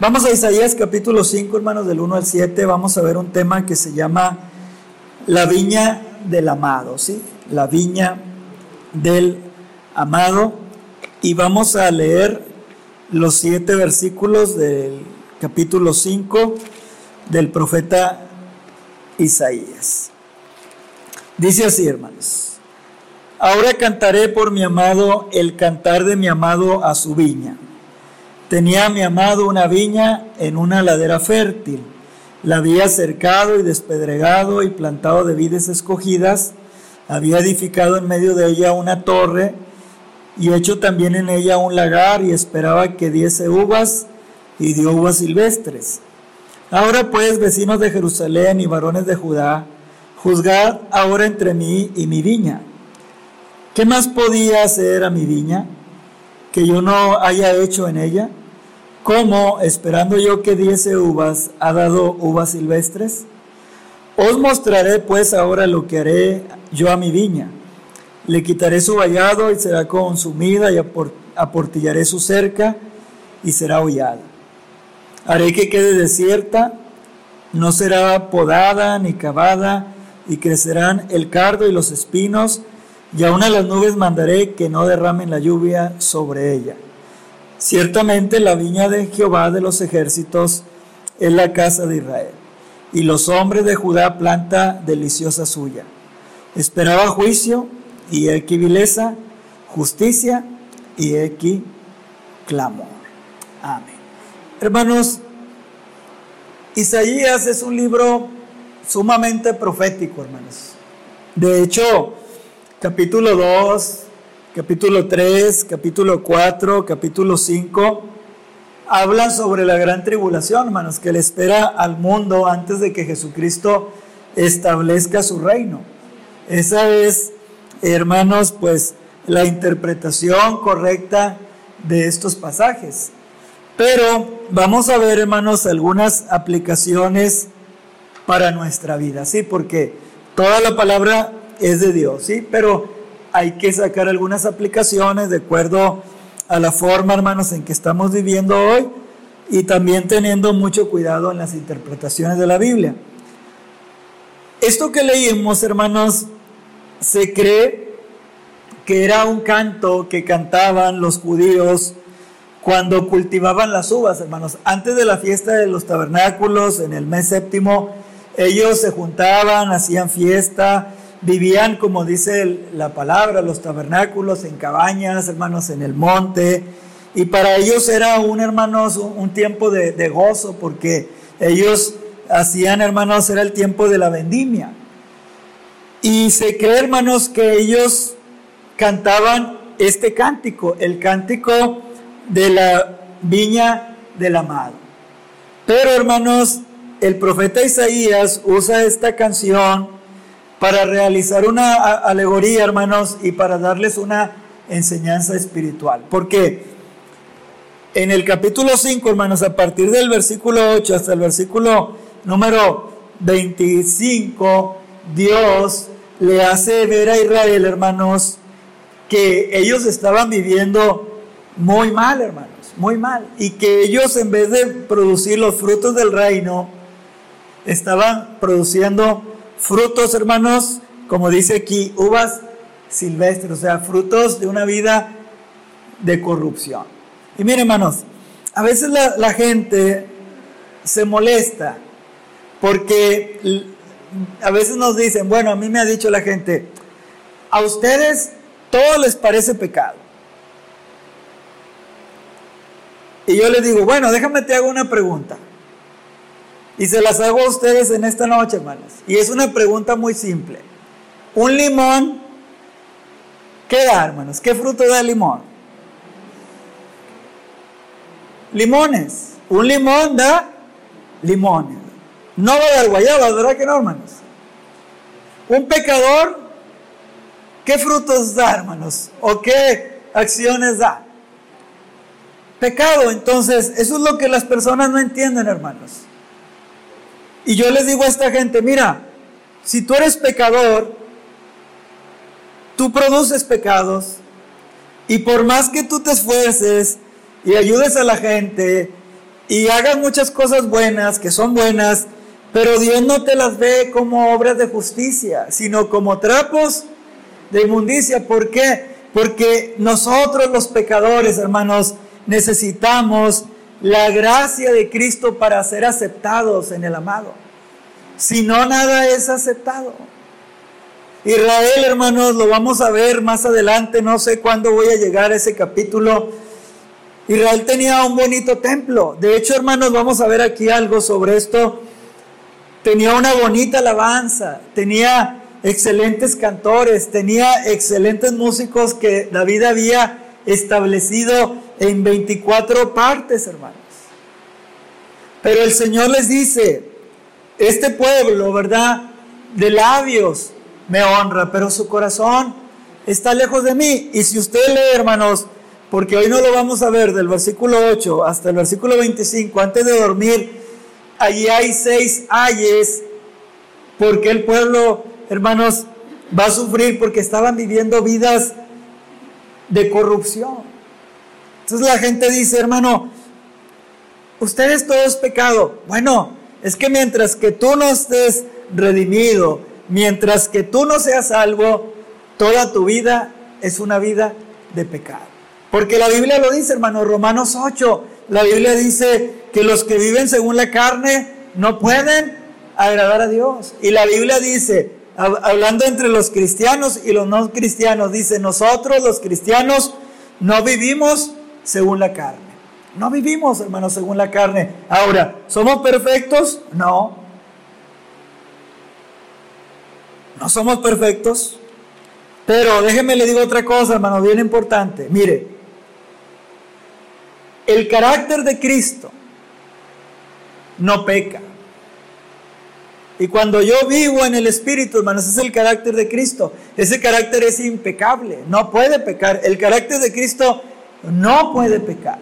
Vamos a Isaías capítulo 5, hermanos, del 1 al 7. Vamos a ver un tema que se llama la viña del amado, ¿sí? La viña del amado. Y vamos a leer los siete versículos del capítulo 5 del profeta Isaías. Dice así, hermanos. Ahora cantaré por mi amado el cantar de mi amado a su viña Tenía mi amado una viña en una ladera fértil. La había cercado y despedregado y plantado de vides escogidas. Había edificado en medio de ella una torre y hecho también en ella un lagar y esperaba que diese uvas y dio uvas silvestres. Ahora pues, vecinos de Jerusalén y varones de Judá, juzgad ahora entre mí y mi viña. ¿Qué más podía hacer a mi viña que yo no haya hecho en ella? ¿Cómo, esperando yo que diese uvas, ha dado uvas silvestres? Os mostraré pues ahora lo que haré yo a mi viña. Le quitaré su vallado y será consumida y aportillaré su cerca y será hollada. Haré que quede desierta, no será podada ni cavada, y crecerán el cardo y los espinos, y aún a las nubes mandaré que no derramen la lluvia sobre ella. Ciertamente la viña de Jehová de los ejércitos es la casa de Israel, y los hombres de Judá planta deliciosa suya. Esperaba juicio y equivileza, justicia y equi clamor. Amén. Hermanos, Isaías es un libro sumamente profético, hermanos. De hecho, capítulo 2, capítulo 3, capítulo 4, capítulo 5, hablan sobre la gran tribulación, hermanos, que le espera al mundo antes de que Jesucristo establezca su reino. Esa es, hermanos, pues la interpretación correcta de estos pasajes. Pero vamos a ver, hermanos, algunas aplicaciones para nuestra vida, ¿sí? Porque toda la palabra es de Dios, ¿sí? Pero hay que sacar algunas aplicaciones de acuerdo a la forma, hermanos, en que estamos viviendo hoy y también teniendo mucho cuidado en las interpretaciones de la Biblia. Esto que leímos, hermanos, se cree que era un canto que cantaban los judíos cuando cultivaban las uvas, hermanos. Antes de la fiesta de los tabernáculos, en el mes séptimo, ellos se juntaban, hacían fiesta, vivían, como dice la palabra, los tabernáculos en cabañas, hermanos, en el monte. Y para ellos era un, hermanos, tiempo de, de, gozo, porque ellos hacían, hermanos, era el tiempo de la vendimia. Y se cree, hermanos, que ellos cantaban este cántico, el cántico de la viña del amado. Pero, hermanos, el profeta Isaías usa esta canción para realizar una alegoría, hermanos, y para darles una enseñanza espiritual. Porque en el capítulo 5, hermanos, a partir del versículo 8 hasta el versículo número 25, Dios le hace ver a Israel, hermanos, que ellos estaban viviendo muy mal, hermanos, muy mal. Y que ellos en vez de producir los frutos del reino, estaban produciendo frutos, hermanos, como dice aquí, uvas silvestres, o sea, frutos de una vida de corrupción. Y miren, hermanos, a veces la, gente se molesta porque a veces nos dicen, bueno, a mí me ha dicho la gente, a ustedes todo les parece pecado. Y yo les digo, bueno, déjame te hago una pregunta. Y se las hago a ustedes en esta noche, hermanos. Y es una pregunta muy simple. Un limón, ¿qué da, hermanos? ¿Qué fruto da el limón? Limones. Un limón da limones. No va a dar guayabas, ¿verdad que no, hermanos? Un pecador, ¿qué frutos da, hermanos? ¿O qué acciones da? Pecado. Entonces, eso es lo que las personas no entienden, hermanos. Y yo les digo a esta gente, mira, si tú eres pecador, tú produces pecados y por más que tú te esfuerces y ayudes a la gente y hagas muchas cosas buenas, que son buenas, pero Dios no te las ve como obras de justicia, sino como trapos de inmundicia. ¿Por qué? Porque nosotros los pecadores, hermanos, necesitamos la gracia de Cristo para ser aceptados en el amado. Si no, nada es aceptado. Israel, hermanos, lo vamos a ver más adelante, no sé cuándo voy a llegar a ese capítulo. Israel tenía un bonito templo. De hecho, hermanos, vamos a ver aquí algo sobre esto. Tenía una bonita alabanza, tenía excelentes cantores, tenía excelentes músicos que David había establecido en 24 partes, hermanos. Pero el Señor les dice, este pueblo, ¿verdad? De labios me honra, pero su corazón está lejos de mí. Y si usted lee, hermanos, porque hoy no lo vamos a ver del versículo 8 hasta el versículo 25, antes de dormir, allí hay seis ayes, porque el pueblo, hermanos, va a sufrir porque estaban viviendo vidas de corrupción. Entonces la gente dice, hermano, ustedes todo es pecado. Bueno, es que mientras que tú no estés redimido, mientras que tú no seas salvo, toda tu vida es una vida de pecado. Porque la Biblia lo dice, hermano, Romanos 8, la Biblia dice que los que viven según la carne no pueden agradar a Dios. Y la Biblia dice, hablando entre los cristianos y los no cristianos, dice, nosotros los cristianos no vivimos según la carne. No vivimos, hermanos, según la carne. Ahora, ¿somos perfectos? No. No somos perfectos. Pero déjenme le digo otra cosa, hermano, bien importante. Mire, el carácter de Cristo no peca. Y cuando yo vivo en el Espíritu, hermanos, es el carácter de Cristo. Ese carácter es impecable, no puede pecar. El carácter de Cristo no puede pecar.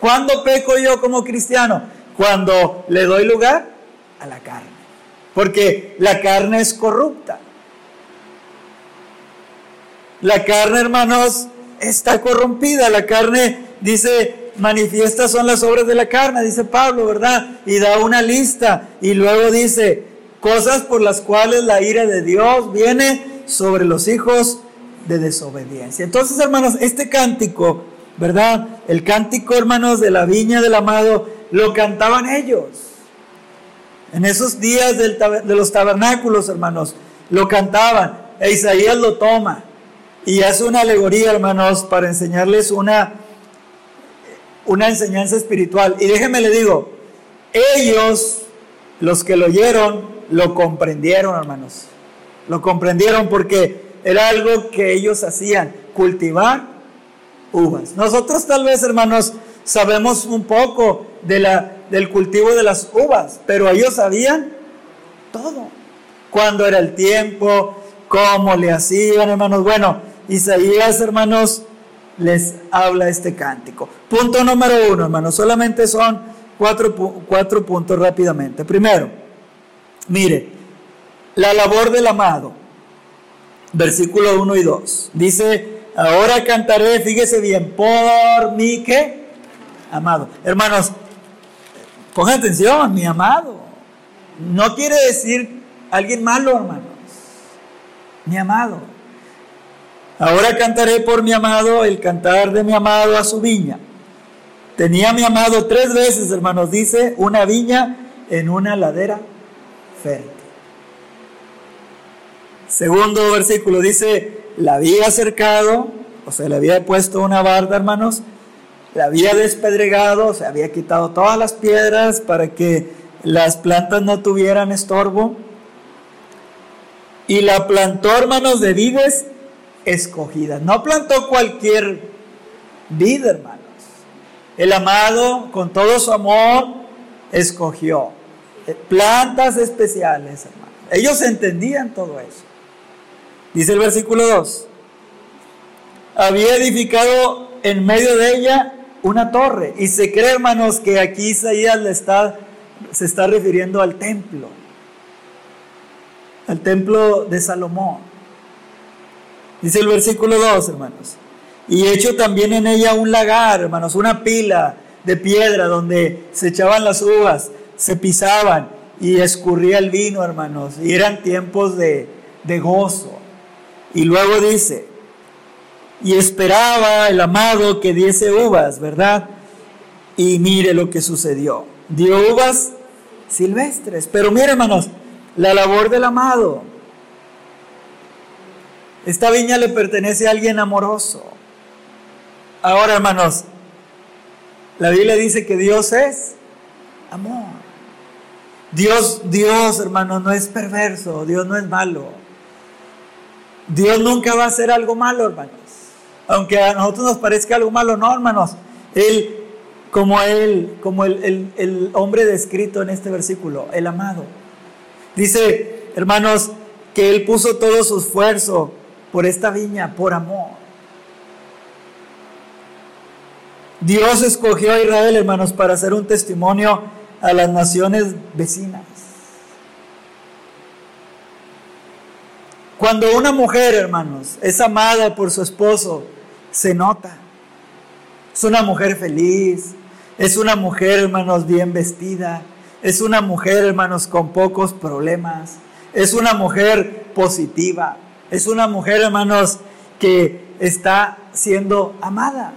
¿Cuándo peco yo como cristiano? Cuando le doy lugar a la carne. Porque la carne es corrupta. La carne, hermanos, está corrompida. La carne, dice, manifiestas son las obras de la carne, dice Pablo, ¿verdad? Y da una lista. Y luego dice, cosas por las cuales la ira de Dios viene sobre los hijos de desobediencia. Entonces, hermanos, este cántico, ¿verdad? El cántico, hermanos, de la viña del amado, lo cantaban ellos. En esos días de los tabernáculos, hermanos, lo cantaban. E Isaías lo toma y hace una alegoría, hermanos, para enseñarles una, una enseñanza espiritual. Y déjenme le digo, ellos, los que lo oyeron, lo comprendieron, hermanos. Lo comprendieron porque era algo que ellos hacían, cultivar uvas. Nosotros tal vez, hermanos, sabemos un poco de la, del cultivo de las uvas, pero ellos sabían todo. Cuándo era el tiempo, cómo le hacían, hermanos. Bueno, Isaías, hermanos, les habla este cántico. Punto número uno, hermanos. Solamente son cuatro, cuatro puntos rápidamente. Primero, Mire, la labor del amado, versículo 1 y 2, dice, ahora cantaré, fíjese bien, por mi que amado. Hermanos, pongan atención, mi amado. No quiere decir alguien malo, hermanos. Mi amado. Ahora cantaré por mi amado el cantar de mi amado a su viña. Tenía mi amado tres veces, hermanos, dice, una viña en una ladera Segundo versículo dice, la había acercado, o sea, le había puesto una barda, hermanos, la había despedregado, o sea, había quitado todas las piedras para que las plantas no tuvieran estorbo. Y la plantó, hermanos, de vides escogidas. No plantó cualquier vid, hermanos. El amado, con todo su amor, escogió plantas especiales. Ellos entendían todo eso. Dice el versículo 2. Había edificado en medio de ella una torre. Y se cree, hermanos, que aquí Isaías le está, se está refiriendo al templo. Al templo de Salomón. Dice el versículo 2, hermanos. Y hecho también en ella un lagar, hermanos, una pila de piedra donde se echaban las uvas, se pisaban y escurría el vino, hermanos. Y eran tiempos de, de gozo. Y luego dice, y esperaba el amado que diese uvas, ¿verdad? Y mire lo que sucedió. Dio uvas silvestres. Pero mire, hermanos, la labor del amado. Esta viña le pertenece a alguien amoroso. Ahora, hermanos, la Biblia dice que Dios es amor. Dios, Dios, hermanos, no es perverso, Dios no es malo. Dios nunca va a hacer algo malo, hermanos. Aunque a nosotros nos parezca algo malo, no, hermanos. Él, como Él, como el, el hombre descrito en este versículo, el amado. Dice, hermanos, que Él puso todo su esfuerzo por esta viña, por amor. Dios escogió a Israel, hermanos, para hacer un testimonio a las naciones vecinas. Cuando una mujer, hermanos, es amada por su esposo, se nota. Es una mujer feliz, es una mujer, hermanos, bien vestida, es una mujer, hermanos, con pocos problemas, es una mujer positiva, es una mujer, hermanos, que está siendo amada.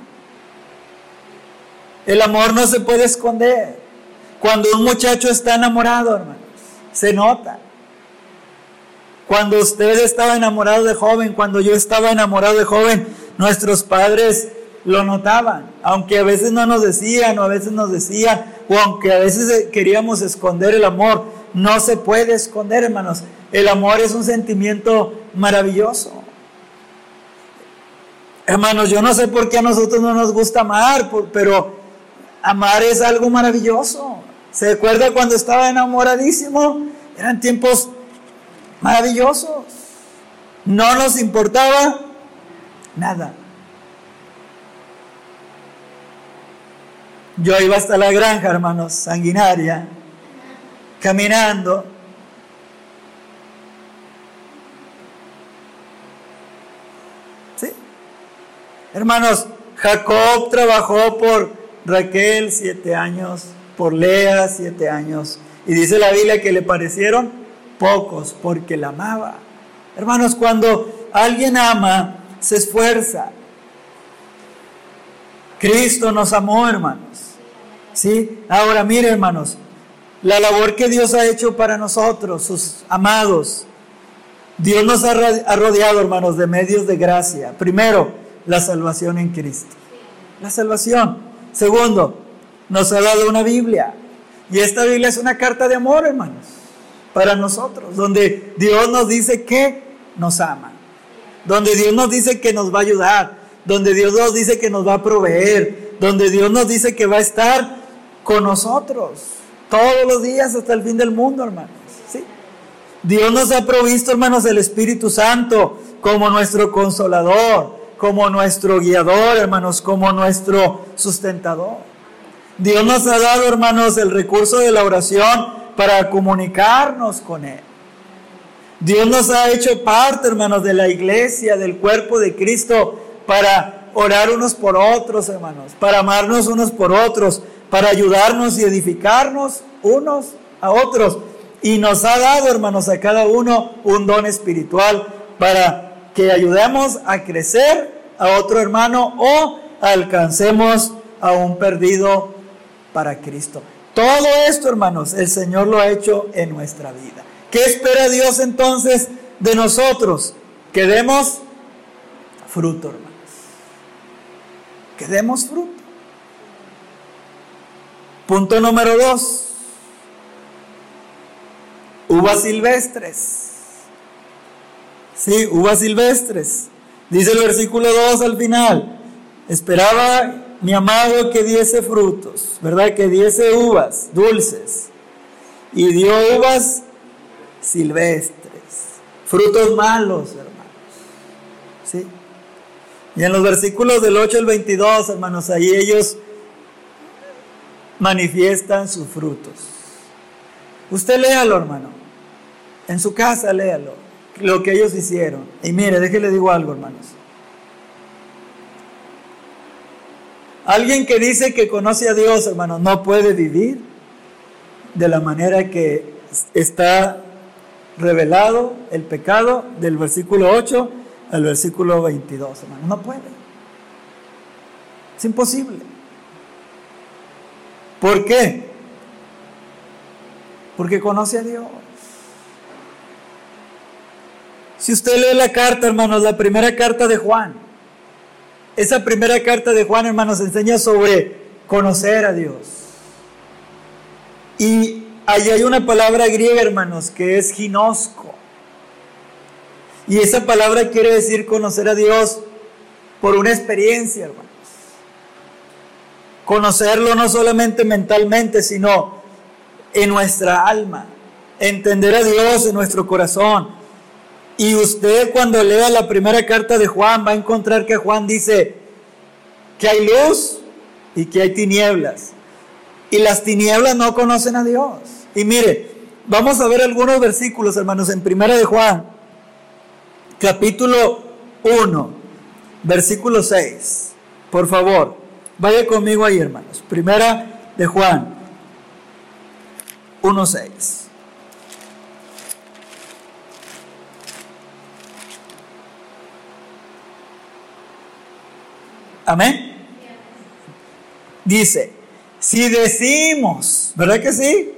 El amor no se puede esconder. Cuando un muchacho está enamorado, hermanos, se nota. Cuando usted estaba enamorado de joven, cuando yo estaba enamorado de joven, nuestros padres lo notaban, aunque a veces no nos decían o a veces nos decían, o aunque a veces queríamos esconder el amor, no se puede esconder, hermanos. El amor es un sentimiento maravilloso. Hermanos, yo no sé por qué a nosotros no nos gusta amar, pero amar es algo maravilloso. ¿Se acuerda cuando estaba enamoradísimo? Eran tiempos maravillosos. No nos importaba nada. Yo iba hasta la granja, hermanos, sanguinaria, caminando. ¿Sí? Hermanos, Jacob trabajó por Raquel siete años, por Lea siete años. Y dice la Biblia que le parecieron pocos porque la amaba. Hermanos, cuando alguien ama, se esfuerza. Cristo nos amó, hermanos. ¿Sí? Ahora, mire, hermanos, la labor que Dios ha hecho para nosotros, sus amados. Dios nos ha rodeado, hermanos, de medios de gracia. Primero, la salvación en Cristo. La salvación. Segundo, nos ha dado una Biblia. Y esta Biblia es una carta de amor, hermanos, para nosotros, donde Dios nos dice que nos ama, donde Dios nos dice que nos va a ayudar, donde Dios nos dice que nos va a proveer, donde Dios nos dice que va a estar con nosotros todos los días hasta el fin del mundo, hermanos. Dios nos ha provisto, hermanos, el Espíritu Santo como nuestro consolador, como nuestro guiador, hermanos, como nuestro sustentador. Dios nos ha dado, hermanos, el recurso de la oración para comunicarnos con Él. Dios nos ha hecho parte, hermanos, de la iglesia, del cuerpo de Cristo, para orar unos por otros, hermanos, para amarnos unos por otros, para ayudarnos y edificarnos unos a otros. Y nos ha dado, hermanos, a cada uno un don espiritual para que ayudemos a crecer a otro hermano o alcancemos a un perdido para Cristo. Todo esto, hermanos, el Señor lo ha hecho en nuestra vida. ¿Qué espera Dios entonces de nosotros? Que demos fruto, hermanos. Que demos fruto. Punto número dos. Uvas silvestres. Sí, uvas silvestres. Dice el versículo 2 al final, esperaba mi amado que diese frutos, ¿verdad? Que diese uvas dulces. Y dio uvas silvestres, frutos malos, hermanos. ¿Sí? Y en los versículos del 8 al 22, hermanos, ahí ellos manifiestan sus frutos. Usted léalo, hermano. En su casa léalo lo que ellos hicieron. Y mire, déjele digo algo, hermanos. Alguien que dice que conoce a Dios, hermanos, no puede vivir de la manera que está revelado el pecado del versículo 8 al versículo 22, hermano. No puede. Es imposible. ¿Por qué? Porque conoce a Dios. Si usted lee la carta, hermanos, la primera carta de Juan, esa primera carta de Juan, hermanos, enseña sobre conocer a Dios. Y ahí hay una palabra griega, hermanos, que es ginosco. Y esa palabra quiere decir conocer a Dios por una experiencia, hermanos. Conocerlo no solamente mentalmente, sino en nuestra alma. Entender a Dios en nuestro corazón y usted cuando lea la primera carta de Juan va a encontrar que Juan dice que hay luz y que hay tinieblas. Y las tinieblas no conocen a Dios. Y mire, vamos a ver algunos versículos, hermanos, en primera de Juan, capítulo 1, versículo 6. Por favor, vaya conmigo ahí, hermanos. Primera de Juan 1, Amén. Dice, si decimos, ¿verdad que sí?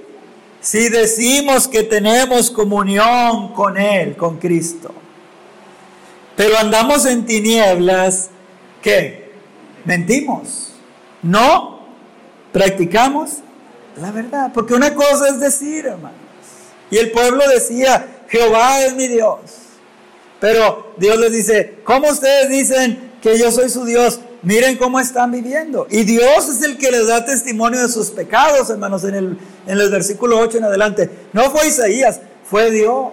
Si decimos que tenemos comunión con Él, con Cristo, pero andamos en tinieblas, ¿qué? Mentimos. No practicamos la verdad. Porque una cosa es decir, hermanos. Y el pueblo decía, Jehová es mi Dios. Pero Dios les dice, ¿cómo ustedes dicen que yo soy su Dios? Miren cómo están viviendo. Y Dios es el que les da testimonio de sus pecados, hermanos, en el, en el versículo 8 en adelante. No fue Isaías, fue Dios.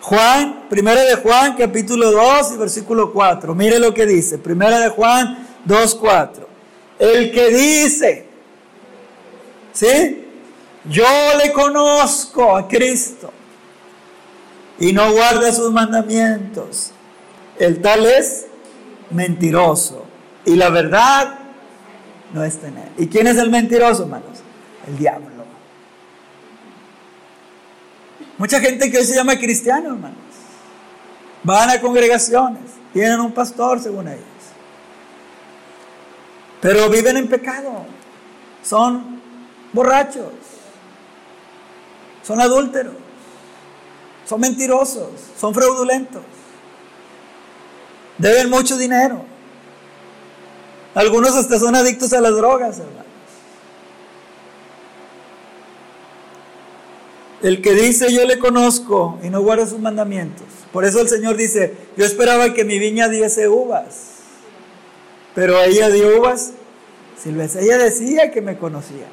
Juan, primera de Juan, capítulo 2 y versículo 4. Mire lo que dice. Primera de Juan 2, 4. El que dice, ¿sí? Yo le conozco a Cristo y no guarda sus mandamientos. El tal es mentiroso. Y la verdad no es tener. ¿Y quién es el mentiroso, hermanos? El diablo. Mucha gente que hoy se llama cristiano, hermanos. Van a congregaciones, tienen un pastor según ellos. Pero viven en pecado. Son borrachos. Son adúlteros. Son mentirosos. Son fraudulentos. Deben mucho dinero. Algunos hasta son adictos a las drogas, hermanos. El que dice yo le conozco y no guarda sus mandamientos. Por eso el Señor dice, yo esperaba que mi viña diese uvas, pero ella dio uvas silvestres. Ella decía que me conocía.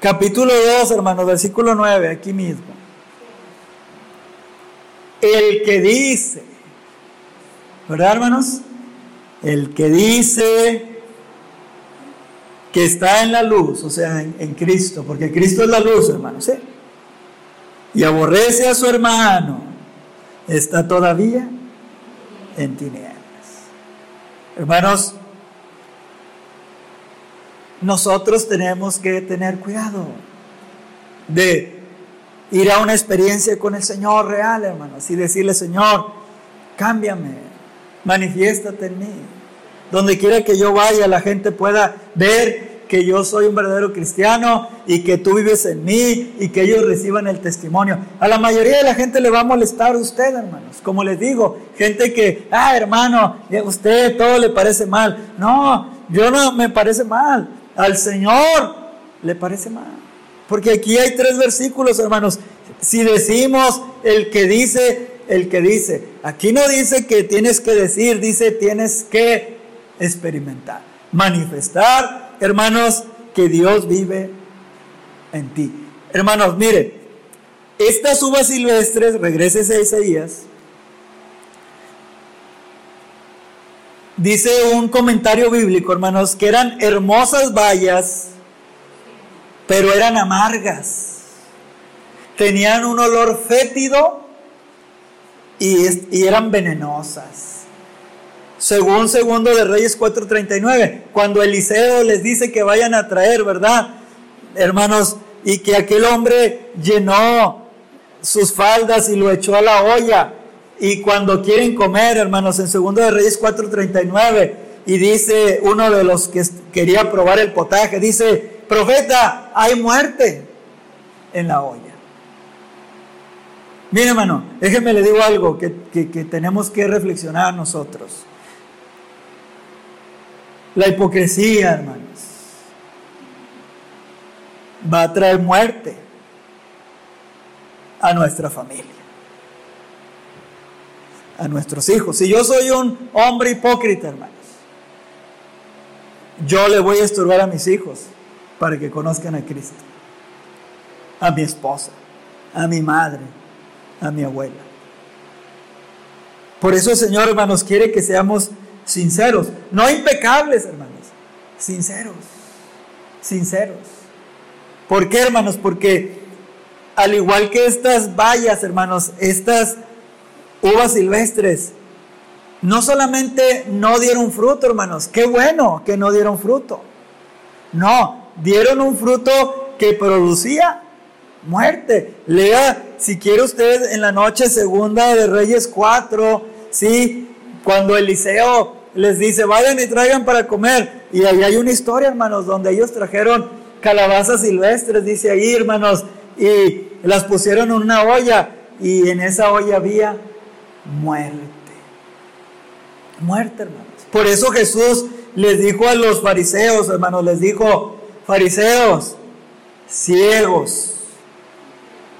Capítulo 2, hermanos, versículo 9, aquí mismo. El que dice, ¿verdad, hermanos? El que dice que está en la luz, o sea, en, Cristo, porque Cristo es la luz, hermanos, ¿eh? Y aborrece a su hermano, está todavía en tinieblas. Hermanos, nosotros tenemos que tener cuidado de ir a una experiencia con el Señor real, hermanos, y decirle, Señor, cámbiame, manifiéstate en mí. Donde quiera que yo vaya, la gente pueda ver que yo soy un verdadero cristiano y que tú vives en mí y que ellos reciban el testimonio. A la mayoría de la gente le va a molestar a usted, hermanos. Como les digo, gente que, ah, hermano, a usted todo le parece mal. No, yo no me parece mal. Al Señor le parece mal. Porque aquí hay tres versículos, hermanos. Si decimos el que dice, el que dice, aquí no dice que tienes que decir, dice tienes que experimentar, manifestar, hermanos, que Dios vive en ti. Hermanos, mire, estas uvas silvestres, regrese a Isaías, Dice un comentario bíblico, hermanos, que eran hermosas bayas, pero eran amargas. tenían un olor fétido y, y eran venenosas. Según segundo de Reyes 4:39, cuando Eliseo les dice que vayan a traer, ¿verdad? Hermanos, y que aquel hombre llenó sus faldas y lo echó a la olla. Y cuando quieren comer, hermanos, en segundo de Reyes 4:39, y dice uno de los que quería probar el potaje, dice, profeta, hay muerte en la olla. Mire, hermano, déjeme le digo algo que, que tenemos que reflexionar nosotros. La hipocresía, hermanos, va a traer muerte a nuestra familia, a nuestros hijos. Si yo soy un hombre hipócrita, hermanos, yo le voy a estorbar a mis hijos para que conozcan a Cristo, a mi esposa, a mi madre, a mi abuela. Por eso Señor, hermanos, quiere que seamos sinceros, no impecables, hermanos, sinceros, sinceros. ¿Por qué, hermanos? Porque al igual que estas bayas, hermanos, estas uvas silvestres, no solamente no dieron fruto, hermanos, qué bueno que no dieron fruto. No, dieron un fruto que producía muerte. Lea, si quiere usted, en la noche segunda de Reyes 4, ¿sí? Cuando Eliseo les dice, vayan y traigan para comer. Y ahí hay una historia, hermanos, donde ellos trajeron calabazas silvestres, dice ahí, hermanos, y las pusieron en una olla y en esa olla había muerte. Muerte, hermanos. Por eso Jesús les dijo a los fariseos, hermanos, les dijo, fariseos, ciegos,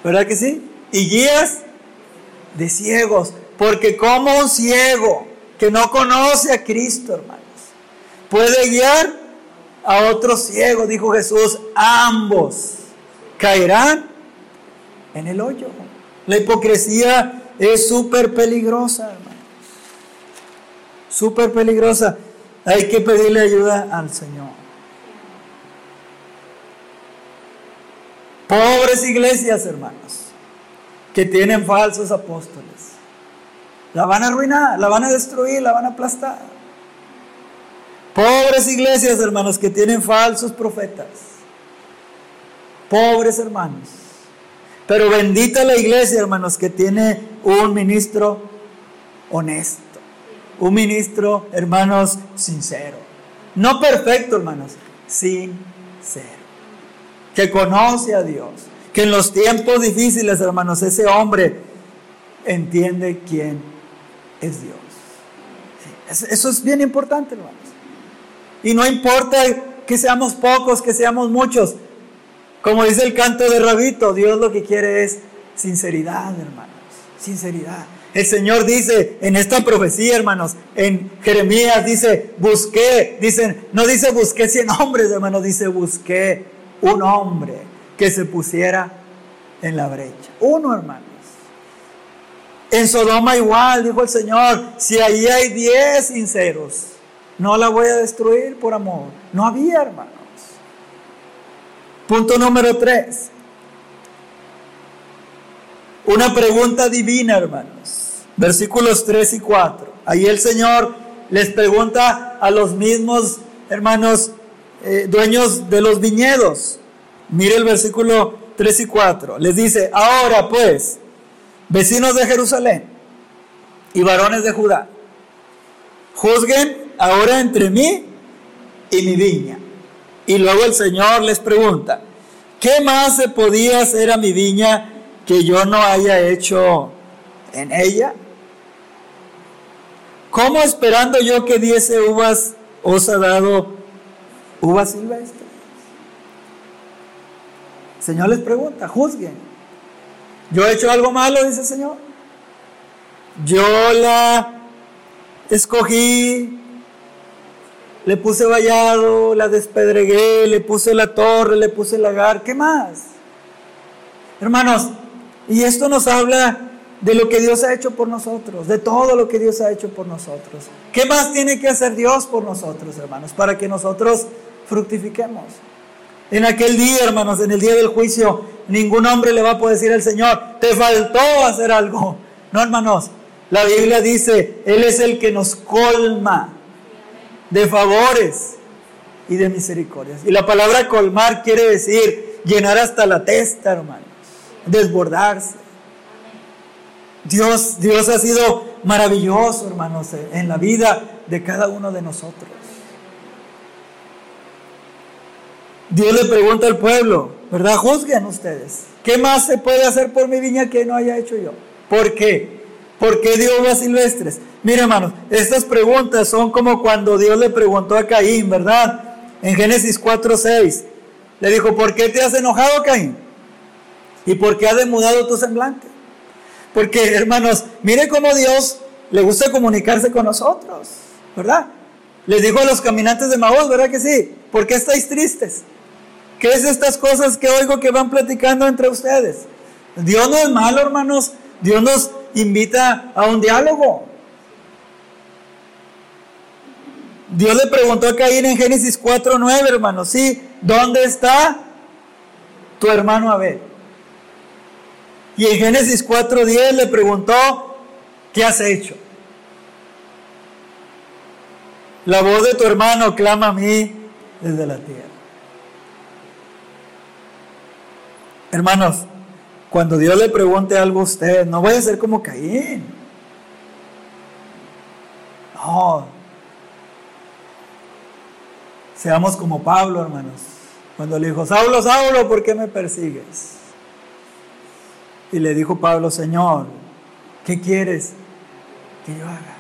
¿verdad que sí? Y guías de ciegos, porque como un ciego que no conoce a Cristo, hermanos. Puede guiar a otro ciego, dijo Jesús, ambos caerán en el hoyo. La hipocresía es súper peligrosa, hermanos. Súper peligrosa. Hay que pedirle ayuda al Señor. Pobres iglesias, hermanos, que tienen falsos apóstoles. La van a arruinar, la van a destruir, la van a aplastar. Pobres iglesias, hermanos, que tienen falsos profetas. Pobres hermanos. Pero bendita la iglesia, hermanos, que tiene un ministro honesto. Un ministro, hermanos, sincero. No perfecto, hermanos, sincero. Que conoce a Dios. Que en los tiempos difíciles, hermanos, ese hombre entiende quién es Dios. Eso es bien importante, hermanos. Y no importa que seamos pocos, que seamos muchos. Como dice el canto de Rabito, Dios lo que quiere es sinceridad, hermanos. Sinceridad. El Señor dice en esta profecía, hermanos, en Jeremías dice, busqué, dicen, no dice busqué cien hombres, hermanos, dice busqué un hombre que se pusiera en la brecha. Uno, hermano. En Sodoma igual, dijo el Señor, si ahí hay diez sinceros, no la voy a destruir por amor. No había, hermanos. Punto número tres. Una pregunta divina, hermanos. Versículos 3 y 4. Ahí el Señor les pregunta a los mismos hermanos eh, dueños de los viñedos. Mire el versículo 3 y 4. Les dice, ahora pues, vecinos de Jerusalén y varones de Judá, juzguen ahora entre mí y mi viña. Y luego el Señor les pregunta, ¿qué más se podía hacer a mi viña que yo no haya hecho en ella? ¿Cómo esperando yo que diese uvas os ha dado uvas silvestres? Señor les pregunta, juzguen. Yo he hecho algo malo, dice el Señor. Yo la escogí, le puse vallado, la despedregué, le puse la torre, le puse el lagar. ¿Qué más? Hermanos, y esto nos habla de lo que Dios ha hecho por nosotros, de todo lo que Dios ha hecho por nosotros. ¿Qué más tiene que hacer Dios por nosotros, hermanos, para que nosotros fructifiquemos? En aquel día, hermanos, en el día del juicio, ningún hombre le va a poder decir al Señor, te faltó hacer algo. No, hermanos, la Biblia dice, Él es el que nos colma de favores y de misericordias. Y la palabra colmar quiere decir llenar hasta la testa, hermanos, desbordarse. Dios, Dios ha sido maravilloso, hermanos, en la vida de cada uno de nosotros. Dios le pregunta al pueblo, ¿verdad? Juzguen ustedes. ¿Qué más se puede hacer por mi viña que no haya hecho yo? ¿Por qué? ¿Por qué dio uvas silvestres? Mira, hermanos, estas preguntas son como cuando Dios le preguntó a Caín, ¿verdad? En Génesis 4:6. Le dijo, ¿por qué te has enojado, Caín? ¿Y por qué has demudado tu semblante? Porque, hermanos, mire cómo Dios le gusta comunicarse con nosotros, ¿verdad? Les dijo a los caminantes de Maús, ¿verdad que sí? ¿Por qué estáis tristes? ¿Qué es estas cosas que oigo que van platicando entre ustedes? Dios no es malo, hermanos. Dios nos invita a un diálogo. Dios le preguntó a Caín en Génesis 4:9, hermanos, sí, ¿dónde está tu hermano Abel? Y en Génesis 4:10 le preguntó, ¿qué has hecho? La voz de tu hermano clama a mí desde la tierra. Hermanos, cuando Dios le pregunte algo a usted, no vaya a ser como Caín. No. Seamos como Pablo, hermanos. Cuando le dijo, Saulo, Saulo, ¿por qué me persigues? Y le dijo Pablo, Señor, ¿qué quieres que yo haga?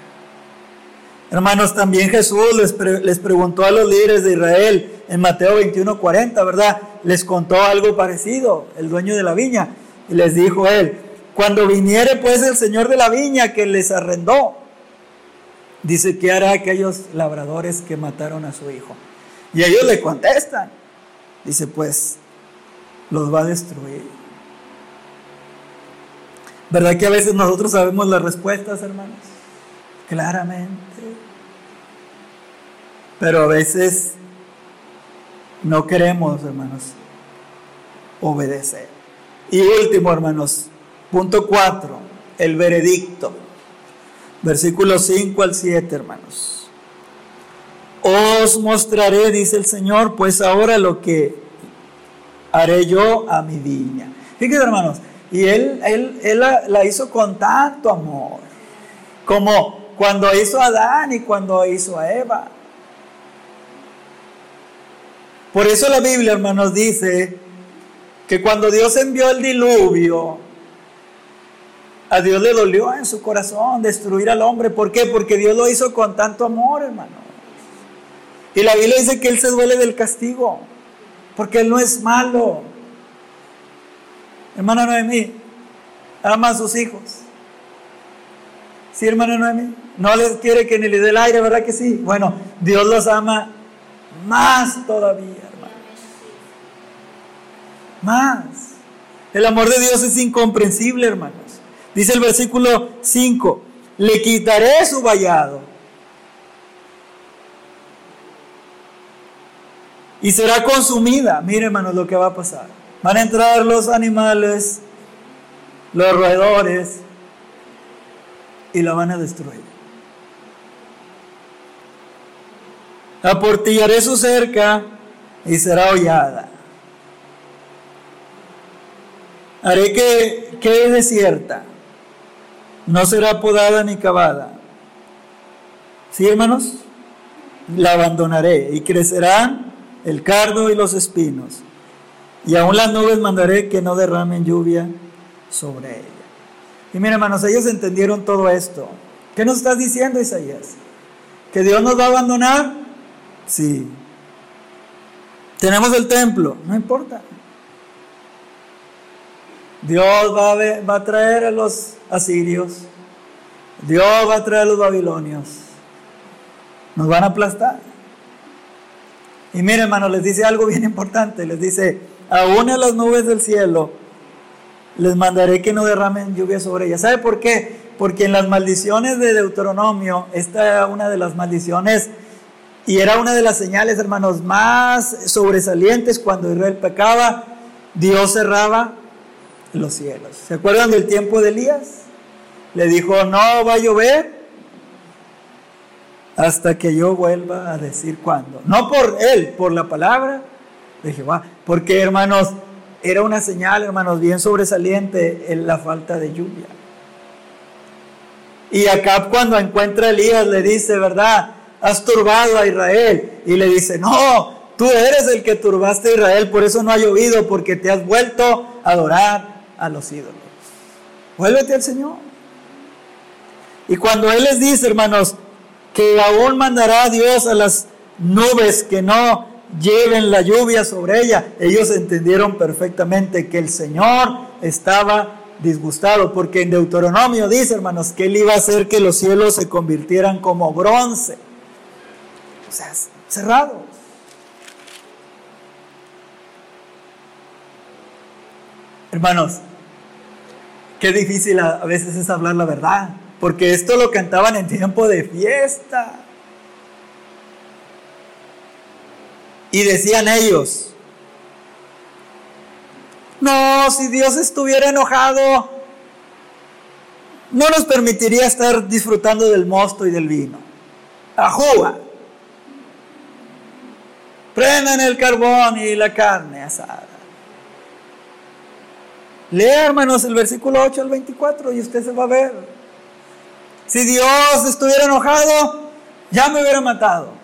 Hermanos, también Jesús les, les preguntó a los líderes de Israel en Mateo 21:40, ¿verdad? Les contó algo parecido, el dueño de la viña, y les dijo él, cuando viniere pues el señor de la viña que les arrendó, dice, ¿qué hará aquellos labradores que mataron a su hijo? Y ellos le contestan, dice, pues los va a destruir. ¿Verdad que a veces nosotros sabemos las respuestas, hermanos? Claramente. Pero a veces no queremos, hermanos, obedecer. Y último, hermanos, punto 4, el veredicto. Versículos 5 al 7, hermanos. Os mostraré, dice el Señor, pues ahora lo que haré yo a mi viña. Fíjense, hermanos, y él, él, él la, hizo con tanto amor, como cuando hizo a Adán y cuando hizo a Eva. Por eso la Biblia, hermanos, dice que cuando Dios envió el diluvio, a Dios le dolió en su corazón destruir al hombre. ¿Por qué? Porque Dios lo hizo con tanto amor, hermano. Y la Biblia dice que Él se duele del castigo, porque Él no es malo. Hermana Noemí, ama a sus hijos. Sí, hermana Noemí, no les quiere que ni le dé el aire, ¿verdad que sí? Bueno, Dios los ama más todavía, hermanos. Más. El amor de Dios es incomprensible, hermanos. Dice el versículo 5, le quitaré su vallado. Y será consumida. Mire, hermanos, lo que va a pasar. Van a entrar los animales, los roedores, y la van a destruir. Aportillaré su cerca y será hollada. Haré que quede desierta, no será podada ni cavada. ¿Sí, hermanos? La abandonaré y crecerán el cardo y los espinos. Y aún las nubes mandaré que no derramen lluvia sobre ella. Y mira, hermanos, ellos entendieron todo esto. ¿Qué nos estás diciendo, Isaías? ¿Que Dios nos va a abandonar? Sí. Tenemos el templo, no importa. Dios va a, traer a los asirios. Dios va a traer a los babilonios. Nos van a aplastar. Y mire, hermano, les dice algo bien importante. Les dice, aún en las nubes del cielo, les mandaré que no derramen lluvia sobre ellas. ¿Sabe por qué? Porque en las maldiciones de Deuteronomio, esta era una de las maldiciones y era una de las señales, hermanos, más sobresalientes cuando Israel pecaba. Dios cerraba los cielos. ¿Se acuerdan del tiempo de Elías? Le dijo, no va a llover hasta que yo vuelva a decir cuándo. No por él, por la palabra de Jehová. Porque hermanos, era una señal, hermanos, bien sobresaliente en la falta de lluvia. Y acá cuando encuentra a Elías le dice, ¿verdad? Has turbado a Israel. Y le dice, no, tú eres el que turbaste a Israel, por eso no ha llovido, porque te has vuelto a adorar a los ídolos. Vuélvete al Señor. Y cuando Él les dice, hermanos, que aún mandará Dios a las nubes que no lleven la lluvia sobre ella, ellos entendieron perfectamente que el Señor estaba disgustado, porque en Deuteronomio dice, hermanos, que Él iba a hacer que los cielos se convirtieran como bronce. O sea, cerrados. Hermanos, qué difícil a veces es hablar la verdad, porque esto lo cantaban en tiempo de fiesta. Y decían ellos, no, si Dios estuviera enojado, no nos permitiría estar disfrutando del mosto y del vino. Ajúa. Prendan el carbón y la carne asada. Lea, hermanos, el versículo 8 al 24 y usted se va a ver. Si Dios estuviera enojado, ya me hubiera matado.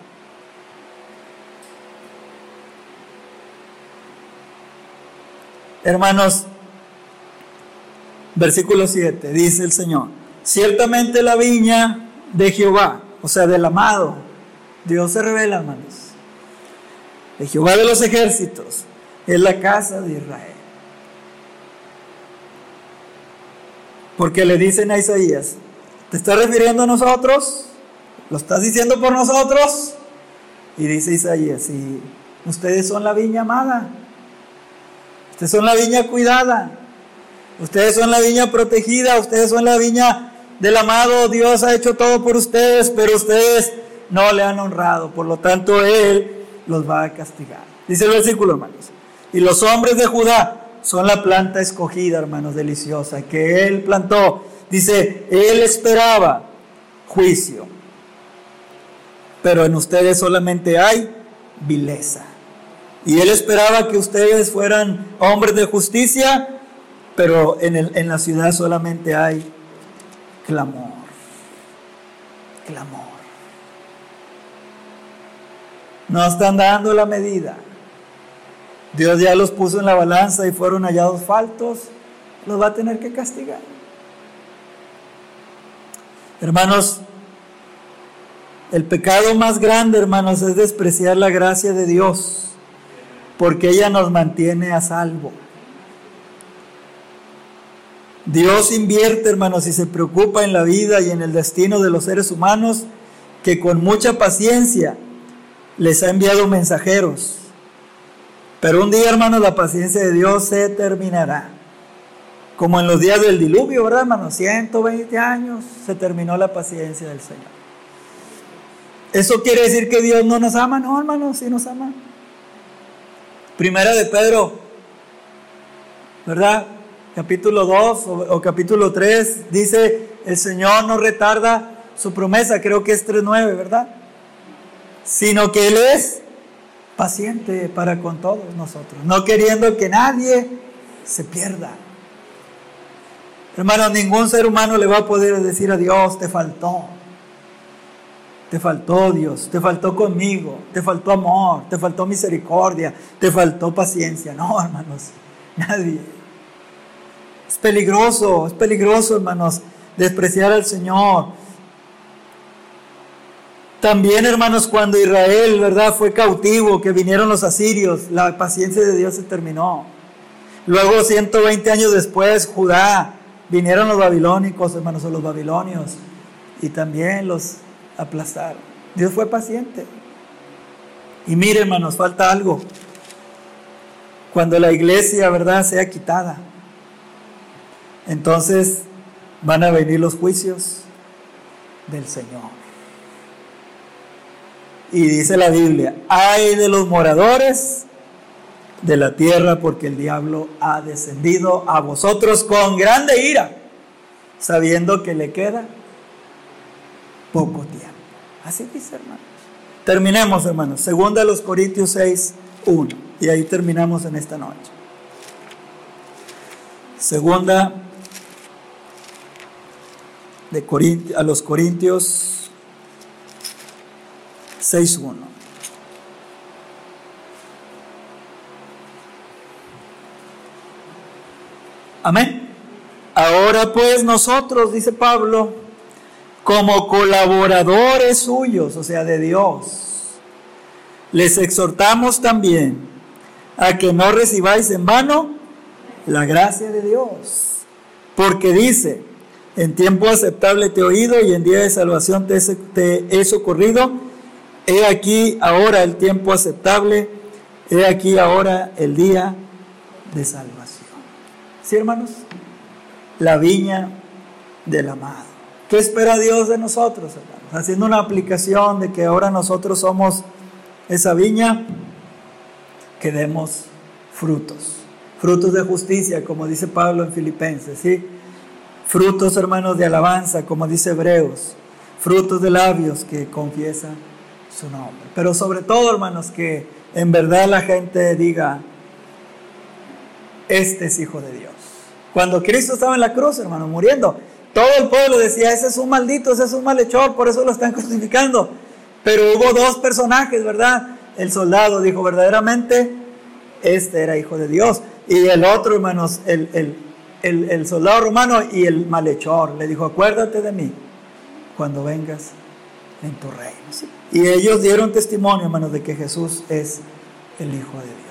Hermanos, versículo 7, dice el Señor, ciertamente la viña de Jehová, o sea, del amado, Dios se revela, hermanos, de Jehová de los ejércitos, es la casa de Israel. Porque le dicen a Isaías, ¿te estás refiriendo a nosotros? ¿Lo estás diciendo por nosotros? Y dice Isaías, sí, ustedes son la viña amada. Ustedes son la viña cuidada. Ustedes son la viña protegida. Ustedes son la viña del amado. Dios ha hecho todo por ustedes, pero ustedes no le han honrado. Por lo tanto, Él los va a castigar. Dice el versículo, hermanos. Y los hombres de Judá son la planta escogida, hermanos, deliciosa, que Él plantó. Dice, Él esperaba juicio. Pero en ustedes solamente hay vileza. Y él esperaba que ustedes fueran hombres de justicia, pero en, en la ciudad solamente hay clamor. Clamor. No están dando la medida. Dios ya los puso en la balanza y fueron hallados faltos. Los va a tener que castigar. Hermanos, el pecado más grande, hermanos, es despreciar la gracia de Dios porque ella nos mantiene a salvo. Dios invierte, hermanos, y se preocupa en la vida y en el destino de los seres humanos, que con mucha paciencia les ha enviado mensajeros. Pero un día, hermanos, la paciencia de Dios se terminará. Como en los días del diluvio, ¿verdad, hermanos? 120 años se terminó la paciencia del Señor. ¿Eso quiere decir que Dios no nos ama? No, hermanos, sí nos ama. Primera de Pedro, ¿verdad? Capítulo 2 o, capítulo 3 dice, el Señor no retarda su promesa, creo que es 3.9, ¿verdad? Sino que Él es paciente para con todos nosotros, no queriendo que nadie se pierda. Hermano, ningún ser humano le va a poder decir a Dios, te faltó. Te faltó Dios, te faltó conmigo, te faltó amor, te faltó misericordia, te faltó paciencia. No, hermanos, nadie. Es peligroso, es peligroso, hermanos, despreciar al Señor. También, hermanos, cuando Israel, ¿verdad?, fue cautivo, que vinieron los asirios, la paciencia de Dios se terminó. Luego, 120 años después, Judá, vinieron los babilónicos, hermanos, o los babilonios, y también los aplastar. Dios fue paciente. Y mire, hermanos, falta algo. Cuando la iglesia, ¿verdad?, sea quitada, entonces van a venir los juicios del Señor. Y dice la Biblia, hay de los moradores de la tierra, porque el diablo ha descendido a vosotros con grande ira, sabiendo que le queda poco tiempo. Así dice, hermanos. Terminemos, hermanos. Segunda los Corintios 6, 1. Y ahí terminamos en esta noche. Segunda de a los Corintios 6.1. Amén. Ahora pues nosotros, dice Pablo, como colaboradores suyos, o sea, de Dios, les exhortamos también a que no recibáis en vano la gracia de Dios. Porque dice, en tiempo aceptable te he oído y en día de salvación te, he socorrido. He aquí ahora el tiempo aceptable, he aquí ahora el día de salvación. ¿Sí, hermanos? La viña del amado. ¿Qué espera Dios de nosotros, hermanos? Haciendo una aplicación de que ahora nosotros somos esa viña, que demos frutos. Frutos de justicia, como dice Pablo en Filipenses, ¿sí? Frutos, hermanos, de alabanza, como dice Hebreos. Frutos de labios que confiesan su nombre. Pero sobre todo, hermanos, que en verdad la gente diga, este es hijo de Dios. Cuando Cristo estaba en la cruz, hermano, muriendo, todo el pueblo decía, ese es un maldito, ese es un malhechor, por eso lo están crucificando. Pero hubo dos personajes, ¿verdad? El soldado dijo, verdaderamente, este era hijo de Dios. Y el otro, hermanos, el, el, el, soldado romano y el malhechor. Le dijo, acuérdate de mí cuando vengas en tu reino. Y ellos dieron testimonio, hermanos, de que Jesús es el Hijo de Dios.